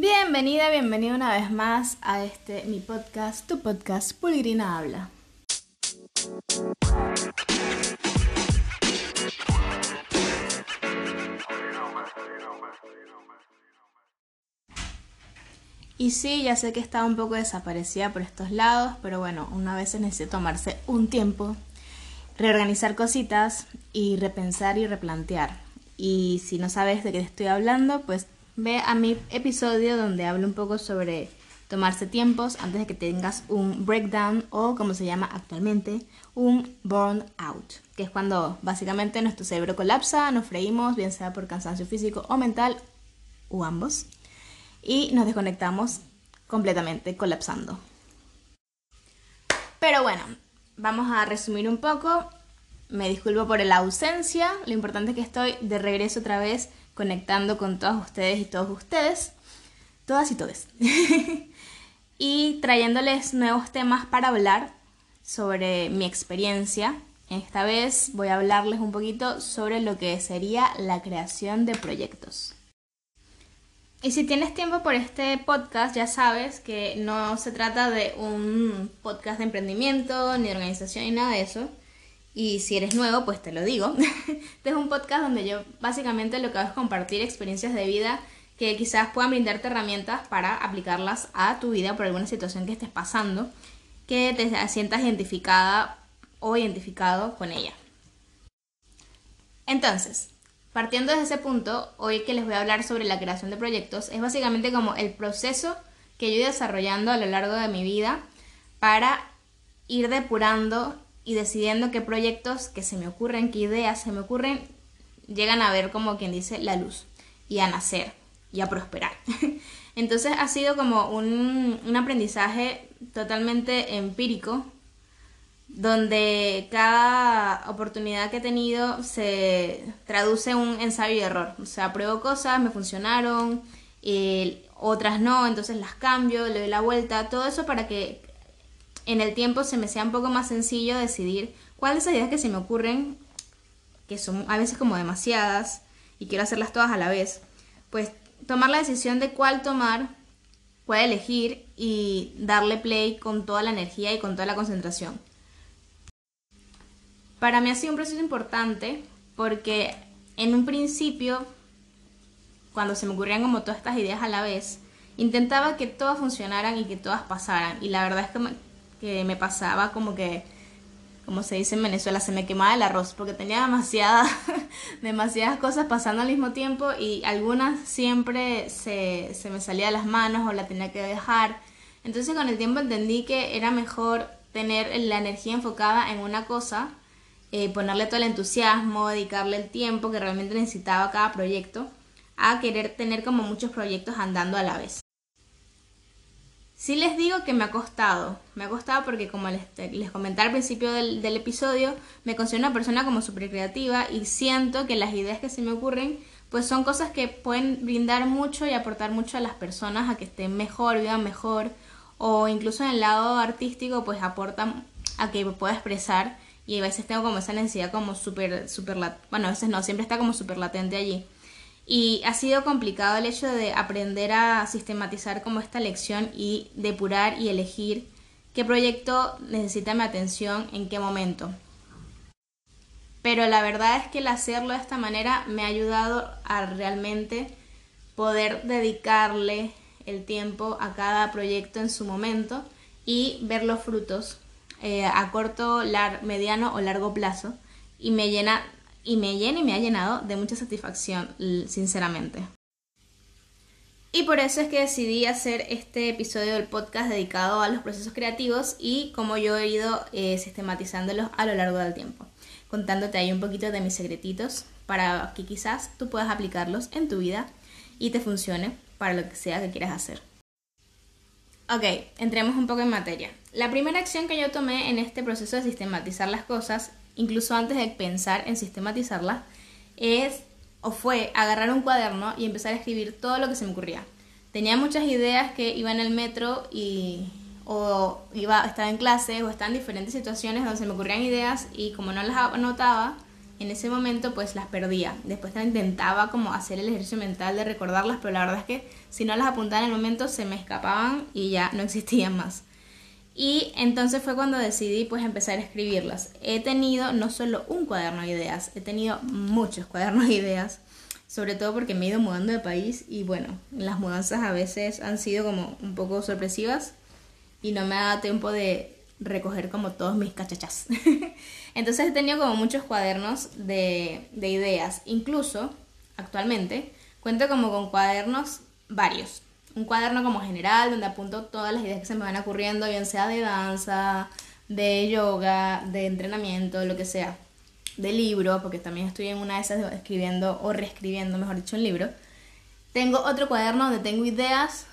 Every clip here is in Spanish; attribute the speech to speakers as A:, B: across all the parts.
A: Bienvenida, bienvenida una vez más a este mi podcast, tu podcast Pulgrina Habla. Y sí, ya sé que estaba un poco desaparecida por estos lados, pero bueno, una vez se necesita tomarse un tiempo, reorganizar cositas y repensar y replantear. Y si no sabes de qué estoy hablando, pues ve a mi episodio donde hablo un poco sobre tomarse tiempos antes de que tengas un breakdown o como se llama actualmente, un burnout, que es cuando básicamente nuestro cerebro colapsa, nos freímos, bien sea por cansancio físico o mental, o ambos y nos desconectamos completamente, colapsando. Pero bueno, vamos a resumir un poco. Me disculpo por la ausencia. Lo importante es que estoy de regreso otra vez conectando con todos ustedes y todos ustedes. Todas y todes. y trayéndoles nuevos temas para hablar sobre mi experiencia. Esta vez voy a hablarles un poquito sobre lo que sería la creación de proyectos. Y si tienes tiempo por este podcast, ya sabes que no se trata de un podcast de emprendimiento, ni de organización, ni nada de eso. Y si eres nuevo, pues te lo digo. este es un podcast donde yo básicamente lo que hago es compartir experiencias de vida que quizás puedan brindarte herramientas para aplicarlas a tu vida por alguna situación que estés pasando, que te sientas identificada o identificado con ella. Entonces, Partiendo desde ese punto, hoy que les voy a hablar sobre la creación de proyectos, es básicamente como el proceso que yo he desarrollando a lo largo de mi vida para ir depurando y decidiendo qué proyectos que se me ocurren, qué ideas se me ocurren, llegan a ver como quien dice la luz y a nacer y a prosperar. Entonces ha sido como un, un aprendizaje totalmente empírico donde cada oportunidad que he tenido se traduce un ensayo y error. O sea, pruebo cosas, me funcionaron, otras no, entonces las cambio, le doy la vuelta, todo eso para que en el tiempo se me sea un poco más sencillo decidir cuáles son las ideas que se me ocurren, que son a veces como demasiadas y quiero hacerlas todas a la vez, pues tomar la decisión de cuál tomar, cuál elegir y darle play con toda la energía y con toda la concentración. Para mí ha sido un proceso importante porque en un principio, cuando se me ocurrían como todas estas ideas a la vez, intentaba que todas funcionaran y que todas pasaran. Y la verdad es que que me pasaba como que, como se dice en Venezuela, se me quemaba el arroz porque tenía demasiadas, demasiadas cosas pasando al mismo tiempo y algunas siempre se, se me salía de las manos o la tenía que dejar. Entonces con el tiempo entendí que era mejor tener la energía enfocada en una cosa eh, ponerle todo el entusiasmo, dedicarle el tiempo que realmente necesitaba cada proyecto, a querer tener como muchos proyectos andando a la vez. Sí les digo que me ha costado, me ha costado porque como les, les comenté al principio del, episodio, me considero una persona como súper creativa y siento que las ideas que se me ocurren pues son cosas que pueden brindar mucho y aportar mucho a las personas a que estén mejor, vivan mejor o incluso en el lado artístico pues aportan a que pueda expresar y a veces tengo como esa necesidad como súper, súper, bueno, a veces no, siempre está como súper latente allí. Y ha sido complicado el hecho de aprender a sistematizar como esta lección y depurar y elegir qué proyecto necesita mi atención en qué momento. Pero la verdad es que el hacerlo de esta manera me ha ayudado a realmente poder dedicarle el tiempo a cada proyecto en su momento y ver los frutos eh, a corto, mediano o largo plazo y me llena y me llena y me ha llenado de mucha satisfacción, sinceramente. Y por eso es que decidí hacer este episodio del podcast dedicado a los procesos creativos y cómo yo he ido eh, sistematizándolos a lo largo del tiempo, contándote ahí un poquito de mis secretitos para que quizás tú puedas aplicarlos en tu vida y te funcione para lo que sea que quieras hacer. Ok, entremos un poco en materia. La primera acción que yo tomé en este proceso de sistematizar las cosas, incluso antes de pensar en sistematizarlas, es o fue agarrar un cuaderno y empezar a escribir todo lo que se me ocurría. Tenía muchas ideas que iba en el metro y o iba estaba en clase o estaba en diferentes situaciones donde se me ocurrían ideas y como no las anotaba, en ese momento pues las perdía. Después intentaba como hacer el ejercicio mental de recordarlas, pero la verdad es que si no las apuntaba en el momento se me escapaban y ya no existían más. Y entonces fue cuando decidí pues empezar a escribirlas. He tenido no solo un cuaderno de ideas, he tenido muchos cuadernos de ideas, sobre todo porque me he ido mudando de país y bueno, las mudanzas a veces han sido como un poco sorpresivas y no me ha dado tiempo de recoger como todos mis cachachas. Entonces he tenido como muchos cuadernos de, de ideas. Incluso, actualmente, cuento como con cuadernos varios. Un cuaderno como general, donde apunto todas las ideas que se me van ocurriendo, bien sea de danza, de yoga, de entrenamiento, lo que sea. De libro, porque también estoy en una de esas escribiendo o reescribiendo, mejor dicho, un libro. Tengo otro cuaderno donde tengo ideas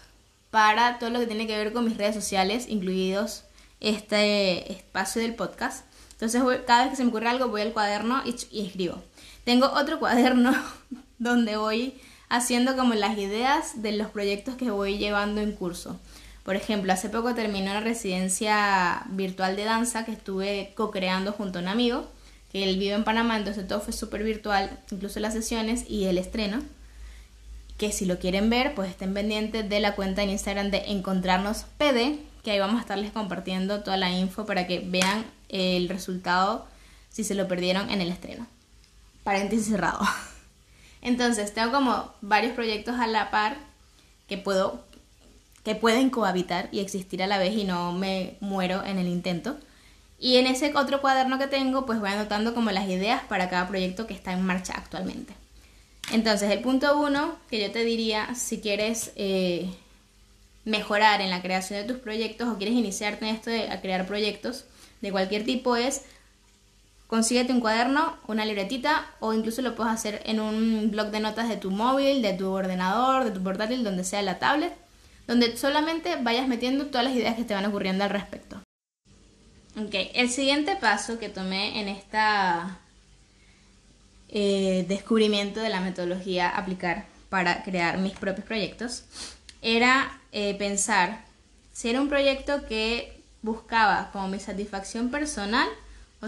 A: para todo lo que tiene que ver con mis redes sociales, incluidos este espacio del podcast. Entonces cada vez que se me ocurre algo voy al cuaderno y, escribo. Tengo otro cuaderno donde voy haciendo como las ideas de los proyectos que voy llevando en curso. Por ejemplo, hace poco terminé una residencia virtual de danza que estuve co-creando junto a un amigo, que él vive en Panamá, entonces todo fue súper virtual, incluso las sesiones y el estreno. Que si lo quieren ver, pues estén pendientes de la cuenta en Instagram de Encontrarnos PD, que ahí vamos a estarles compartiendo toda la info para que vean el resultado si se lo perdieron en el estreno. Paréntesis cerrado. Entonces, tengo como varios proyectos a la par que puedo que pueden cohabitar y existir a la vez y no me muero en el intento. Y en ese otro cuaderno que tengo, pues voy anotando como las ideas para cada proyecto que está en marcha actualmente. Entonces, el punto uno que yo te diría, si quieres eh, mejorar en la creación de tus proyectos o quieres iniciarte en esto de crear proyectos de cualquier tipo es consíguete un cuaderno, una libretita o incluso lo puedes hacer en un blog de notas de tu móvil, de tu ordenador, de tu portátil, donde sea la tablet, donde solamente vayas metiendo todas las ideas que te van ocurriendo al respecto. Ok, el siguiente paso que tomé en esta eh, descubrimiento de la metodología aplicar para crear mis propios proyectos era eh, pensar si era un proyecto que buscaba como mi satisfacción personal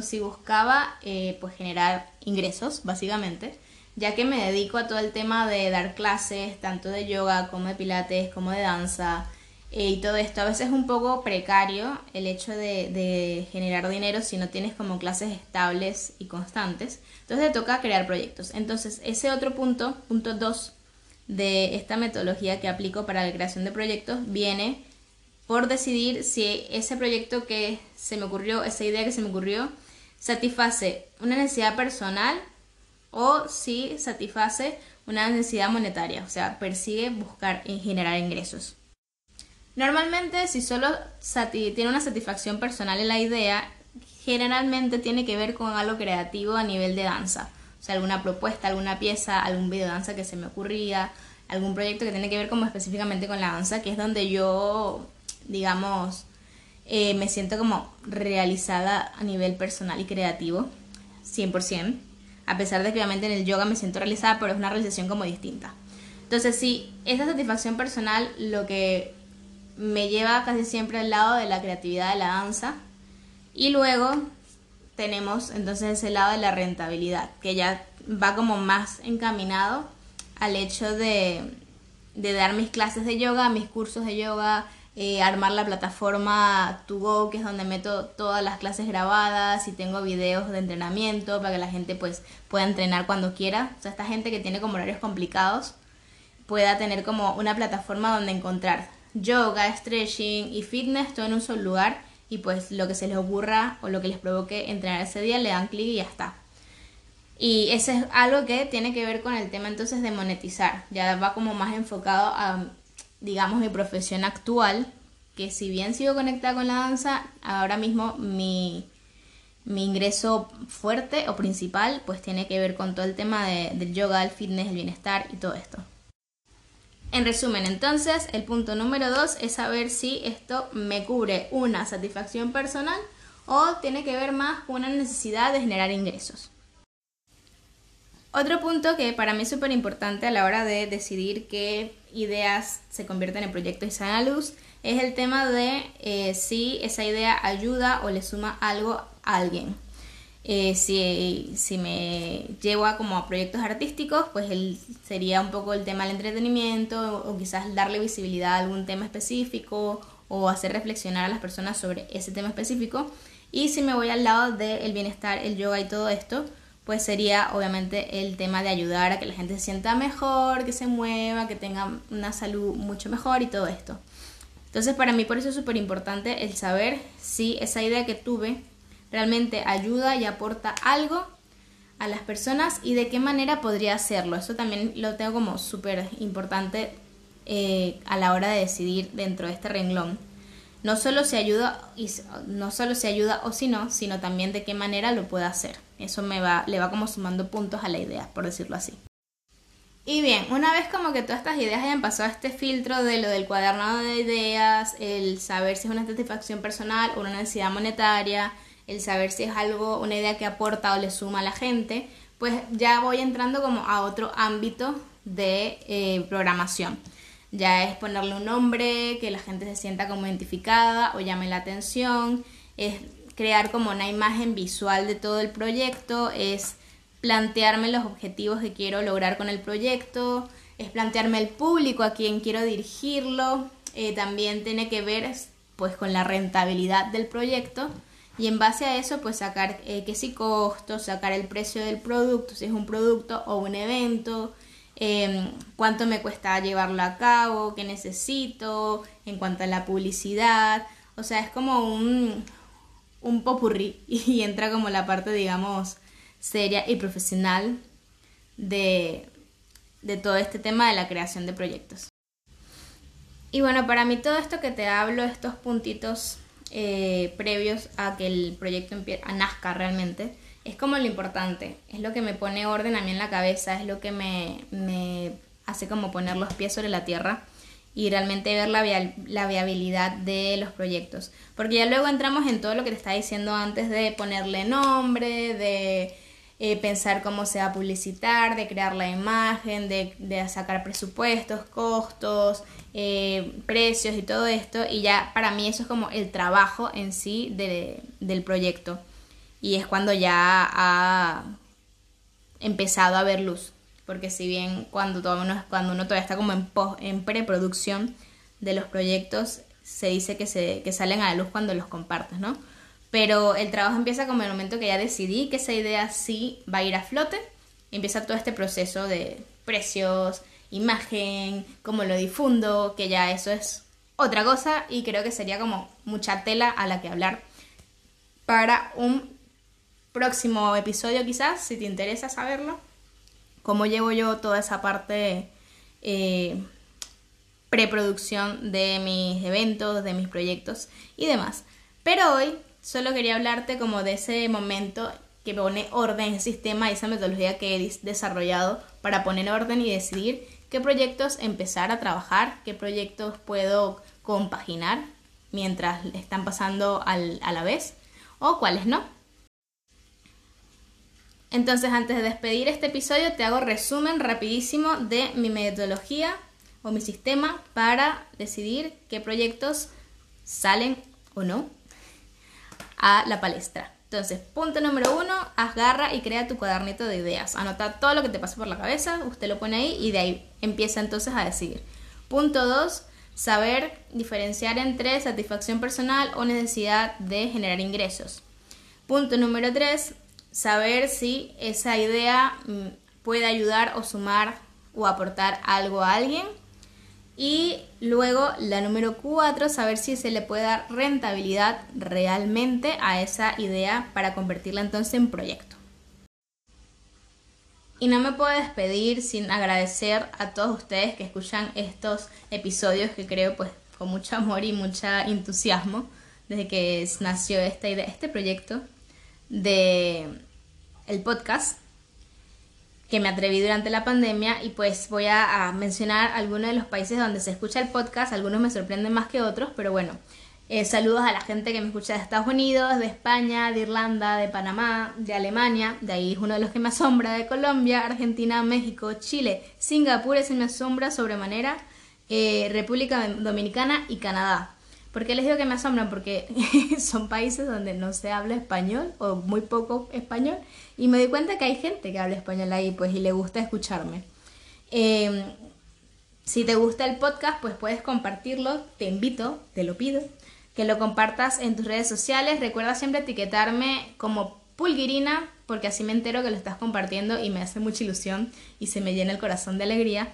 A: si buscaba eh, pues generar ingresos básicamente ya que me dedico a todo el tema de dar clases tanto de yoga como de pilates como de danza eh, y todo esto. A veces es un poco precario el hecho de, de, generar dinero si no tienes como clases estables y constantes. Entonces te toca crear proyectos. Entonces ese otro punto punto 2 de esta metodología que aplico para la creación de proyectos viene por decidir si ese proyecto que se me ocurrió, esa idea que se me ocurrió, satisface una necesidad personal o si satisface una necesidad monetaria, o sea, persigue buscar y generar ingresos. Normalmente, si solo tiene una satisfacción personal en la idea, generalmente tiene que ver con algo creativo a nivel de danza o sea, alguna propuesta, alguna pieza, algún video de danza que se me ocurría, algún proyecto que tiene que ver como específicamente con la danza, que es donde yo, digamos, eh, me siento como realizada a nivel personal y creativo, 100%, a pesar de que obviamente en el yoga me siento realizada, pero es una realización como distinta. Entonces, sí, esa satisfacción personal lo que me lleva casi siempre al lado de la creatividad de la danza. Y luego tenemos entonces ese lado de la rentabilidad, que ya va como más encaminado al hecho de, de dar mis clases de yoga, mis cursos de yoga, eh, armar la plataforma To que es donde meto todas las clases grabadas y tengo videos de entrenamiento para que la gente pues pueda entrenar cuando quiera. O sea, esta gente que tiene como horarios complicados pueda tener como una plataforma donde encontrar yoga, stretching y fitness todo en un solo lugar y pues lo que se les ocurra o lo que les provoque entrenar ese día le dan clic y ya está. Y eso es algo que tiene que ver con el tema entonces de monetizar. Ya va como más enfocado a, digamos, mi profesión actual, que si bien sigo conectada con la danza, ahora mismo mi, mi ingreso fuerte o principal pues tiene que ver con todo el tema de, del yoga, el fitness, el bienestar y todo esto. En resumen, entonces, el punto número dos es saber si esto me cubre una satisfacción personal o tiene que ver más con una necesidad de generar ingresos. Otro punto que para mí es súper importante a la hora de decidir qué ideas se convierten en proyectos y salen a luz es el tema de eh, si esa idea ayuda o le suma algo a alguien. Eh, si, si, me llevo a como a proyectos artísticos, pues sería un poco el tema del entretenimiento o, quizás darle visibilidad a algún tema específico o hacer reflexionar a las personas sobre ese tema específico. Y si me voy al lado del bienestar, el yoga y todo esto, pues sería obviamente el tema de ayudar a que la gente se sienta mejor, que se mueva, que tenga una salud mucho mejor y todo esto. Entonces para mí por eso es súper importante el saber si esa idea que tuve realmente ayuda y aporta algo a las personas y de qué manera podría hacerlo. Eso también lo tengo como súper importante eh, a la hora de decidir dentro de este renglón. No solo se ayuda no solo se ayuda o si no, sino también de qué manera lo puedo hacer. Eso me va, le va como sumando puntos a la idea, por decirlo así. Y bien, una vez como que todas estas ideas hayan pasado este filtro de lo del cuadernado de ideas, el saber si es una satisfacción personal o una necesidad monetaria, el saber si es algo, una idea que aporta o le suma a la gente, pues ya voy entrando como a otro ámbito de eh, programación. Ya es ponerle un nombre, que la gente se sienta como identificada o llame la atención, crear como una imagen visual de todo el proyecto, es plantearme los objetivos que quiero lograr con el proyecto, es plantearme el público a quien quiero dirigirlo, eh, también tiene que ver pues con la rentabilidad del proyecto. Y en base a eso pues sacar eh, qué si costos, sacar el precio del producto, si es un producto o un evento, em, cuánto me cuesta llevarlo a cabo, qué necesito en cuanto a la publicidad, o sea, es como un, un popurrí y entra como la parte digamos seria y profesional de, de todo este tema de la creación de proyectos. Y bueno, para mí todo esto que te hablo, estos puntitos eh, previos a que el proyecto a nazca realmente, es como lo importante, es lo que me pone orden a mí en la cabeza, es lo que me, me hace como poner los pies sobre la tierra y realmente ver la, viabilidad de los proyectos. Porque ya luego entramos en todo lo que te estaba diciendo antes de ponerle nombre, de eh, pensar cómo se va a publicitar, de crear la imagen, de, de sacar presupuestos, costos, eh, precios y todo esto. Y ya para mí eso es como el trabajo en sí de, del proyecto. Y es cuando ya ha empezado a ver luz. Porque si bien cuando, todo uno, cuando uno todavía está como en, en preproducción de los proyectos, se dice que, se, que salen a la luz cuando los compartes, ¿no? Pero el trabajo empieza como el momento que ya decidí que esa idea sí va a ir a flote. Empieza todo este proceso de precios, imagen, cómo lo difundo, que ya eso es otra cosa y creo que sería como mucha tela a la que hablar para un próximo episodio quizás, si te interesa saberlo, cómo llevo yo toda esa parte eh, preproducción de mis eventos, de mis proyectos y demás. Pero hoy Solo quería hablarte como de ese momento que pone orden en sistema esa metodología que he desarrollado para poner orden y decidir qué proyectos empezar a trabajar, qué proyectos puedo compaginar mientras están pasando a la vez o cuáles no. Entonces antes de despedir este episodio te hago resumen rapidísimo de mi metodología o mi sistema para decidir qué proyectos salen o no a la palestra. Entonces, punto número uno, agarra y crea tu cuadernito de ideas. Anota todo lo que te pasa por la cabeza, usted lo pone ahí y de ahí empieza entonces a decidir. Punto dos, saber diferenciar entre satisfacción personal o necesidad de generar ingresos. Punto número tres, saber si esa idea mm, puede ayudar o sumar o aportar algo a alguien y luego la número cuatro, saber si se le puede dar rentabilidad realmente a esa idea para convertirla entonces en proyecto. Y no me puedo despedir sin agradecer a todos ustedes que escuchan estos episodios que creo pues con mucho amor y mucho entusiasmo desde que nació esta idea, este proyecto de el podcast que me atreví durante la pandemia y pues voy a, mencionar algunos de los países donde se escucha el podcast, algunos me sorprenden más que otros, pero bueno, eh, saludos a la gente que me escucha de Estados Unidos, de España, de Irlanda, de Panamá, de Alemania, de ahí es uno de los que me asombra, de Colombia, Argentina, México, Chile, Singapur ese me asombra sobremanera, eh, República Dominicana y Canadá. ¿Por qué les digo que me asombran? Porque son países donde no se habla español o muy poco español y me doy cuenta que hay gente que habla español ahí pues y le gusta escucharme. Em, si te gusta el podcast, pues puedes compartirlo, te invito, te lo pido, que lo compartas en tus redes sociales. Recuerda siempre etiquetarme como Pulguirina, porque así me entero que lo estás compartiendo y me hace mucha ilusión y se me llena el corazón de alegría.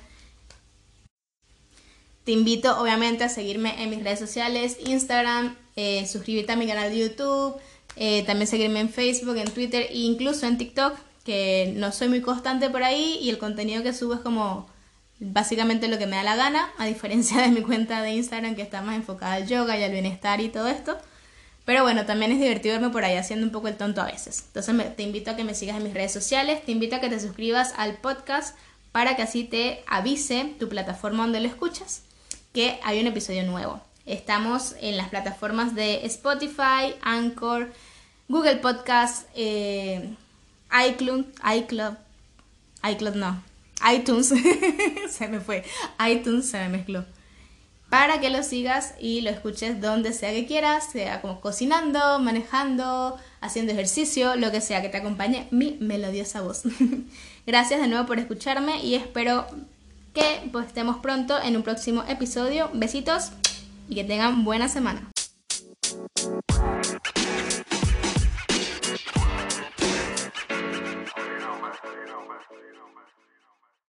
A: Te invito obviamente a seguirme en mis redes sociales, Instagram, eh, suscribirte a mi canal de YouTube, eh, también seguirme en Facebook, en Twitter e incluso en TikTok, que no soy muy constante por ahí y el contenido que subo es como básicamente lo que me da la gana, a diferencia de mi cuenta de Instagram que está más enfocada al yoga y al bienestar y todo esto. Pero bueno, también es divertido verme por ahí haciendo un poco el tonto a veces. Entonces te invito a que me sigas en mis redes sociales, te invito a que te suscribas al podcast para que así te avise tu plataforma donde lo escuchas que hay un episodio nuevo. Estamos en las plataformas de Spotify, Anchor, Google Podcast, eh, iCloud, iCloud, no, iTunes, se me fue, iTunes se me mezcló. Para que lo sigas y lo escuches donde sea que quieras, sea como cocinando, manejando, haciendo ejercicio, lo que sea que te acompañe mi melodiosa voz. Gracias de nuevo por escucharme y espero que pues estemos pronto en un próximo episodio. Besitos y que tengan buena semana.